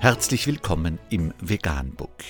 Herzlich willkommen im Veganbook.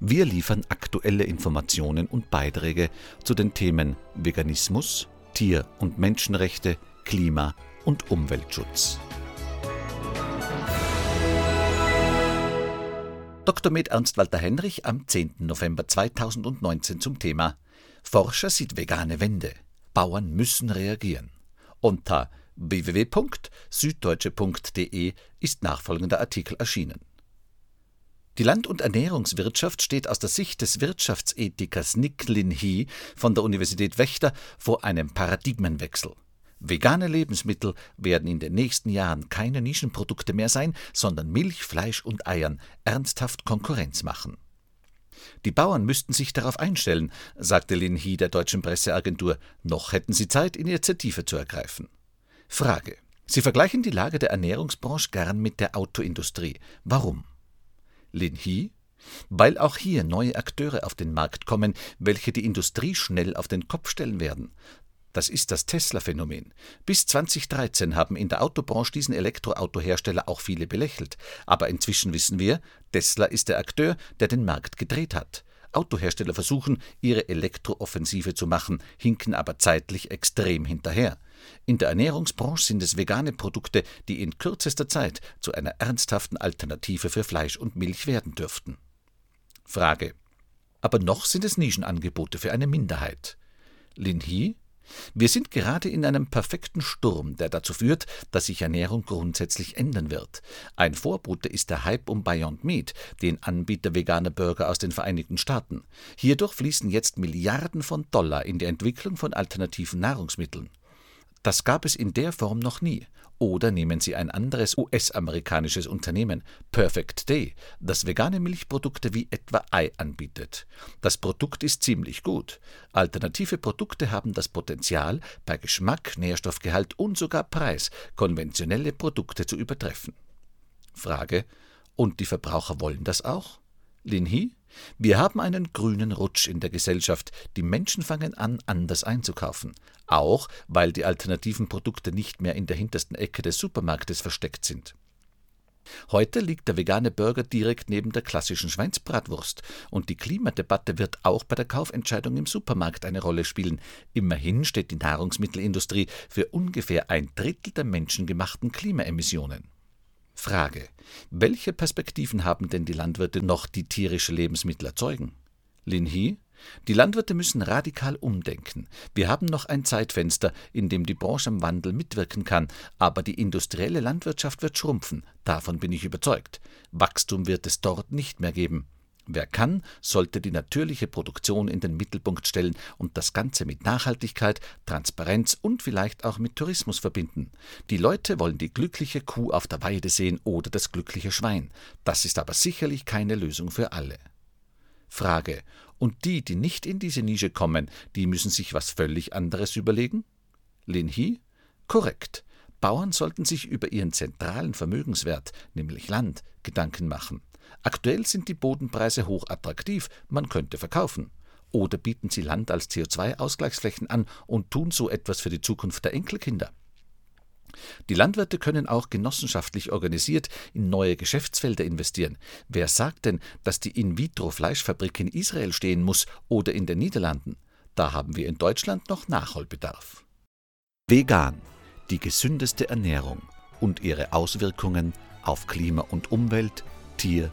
Wir liefern aktuelle Informationen und Beiträge zu den Themen Veganismus, Tier- und Menschenrechte, Klima- und Umweltschutz. Dr. Med Ernst Walter Henrich am 10. November 2019 zum Thema Forscher sieht vegane Wende. Bauern müssen reagieren. Unter www.süddeutsche.de ist nachfolgender Artikel erschienen. Die Land- und Ernährungswirtschaft steht aus der Sicht des Wirtschaftsethikers Nick Lin Hee von der Universität Wächter vor einem Paradigmenwechsel. Vegane Lebensmittel werden in den nächsten Jahren keine Nischenprodukte mehr sein, sondern Milch, Fleisch und Eiern ernsthaft Konkurrenz machen. Die Bauern müssten sich darauf einstellen, sagte Lin Hee der deutschen Presseagentur, noch hätten sie Zeit, Initiative zu ergreifen. Frage. Sie vergleichen die Lage der Ernährungsbranche gern mit der Autoindustrie. Warum? Lin Hee weil auch hier neue Akteure auf den Markt kommen, welche die Industrie schnell auf den Kopf stellen werden. Das ist das Tesla-Phänomen. Bis 2013 haben in der Autobranche diesen Elektroautohersteller auch viele belächelt. Aber inzwischen wissen wir, Tesla ist der Akteur, der den Markt gedreht hat. Autohersteller versuchen, ihre Elektrooffensive zu machen, hinken aber zeitlich extrem hinterher. In der Ernährungsbranche sind es vegane Produkte, die in kürzester Zeit zu einer ernsthaften Alternative für Fleisch und Milch werden dürften. Frage. Aber noch sind es Nischenangebote für eine Minderheit. Lin Hee wir sind gerade in einem perfekten Sturm, der dazu führt, dass sich Ernährung grundsätzlich ändern wird. Ein Vorbote ist der Hype um Beyond Meat, den Anbieter veganer Burger aus den Vereinigten Staaten. Hierdurch fließen jetzt Milliarden von Dollar in die Entwicklung von alternativen Nahrungsmitteln. Das gab es in der Form noch nie. Oder nehmen Sie ein anderes US-amerikanisches Unternehmen, Perfect Day, das vegane Milchprodukte wie etwa Ei anbietet. Das Produkt ist ziemlich gut. Alternative Produkte haben das Potenzial, bei Geschmack, Nährstoffgehalt und sogar Preis konventionelle Produkte zu übertreffen. Frage: Und die Verbraucher wollen das auch? Lin Hee? Wir haben einen grünen Rutsch in der Gesellschaft. Die Menschen fangen an, anders einzukaufen. Auch, weil die alternativen Produkte nicht mehr in der hintersten Ecke des Supermarktes versteckt sind. Heute liegt der vegane Burger direkt neben der klassischen Schweinsbratwurst und die Klimadebatte wird auch bei der Kaufentscheidung im Supermarkt eine Rolle spielen. Immerhin steht die Nahrungsmittelindustrie für ungefähr ein Drittel der menschengemachten Klimaemissionen. Frage: Welche Perspektiven haben denn die Landwirte noch, die tierische Lebensmittel erzeugen? Lin Hee die Landwirte müssen radikal umdenken. Wir haben noch ein Zeitfenster, in dem die Branche am Wandel mitwirken kann, aber die industrielle Landwirtschaft wird schrumpfen, davon bin ich überzeugt. Wachstum wird es dort nicht mehr geben. Wer kann, sollte die natürliche Produktion in den Mittelpunkt stellen und das Ganze mit Nachhaltigkeit, Transparenz und vielleicht auch mit Tourismus verbinden. Die Leute wollen die glückliche Kuh auf der Weide sehen oder das glückliche Schwein. Das ist aber sicherlich keine Lösung für alle. Frage. Und die, die nicht in diese Nische kommen, die müssen sich was völlig anderes überlegen? Lin Hee? Korrekt. Bauern sollten sich über ihren zentralen Vermögenswert, nämlich Land, Gedanken machen. Aktuell sind die Bodenpreise hoch attraktiv, man könnte verkaufen. Oder bieten sie Land als CO2-Ausgleichsflächen an und tun so etwas für die Zukunft der Enkelkinder. Die Landwirte können auch genossenschaftlich organisiert in neue Geschäftsfelder investieren. Wer sagt denn, dass die In-vitro-Fleischfabrik in Israel stehen muss oder in den Niederlanden? Da haben wir in Deutschland noch Nachholbedarf. Vegan, die gesündeste Ernährung und ihre Auswirkungen auf Klima und Umwelt, Tier-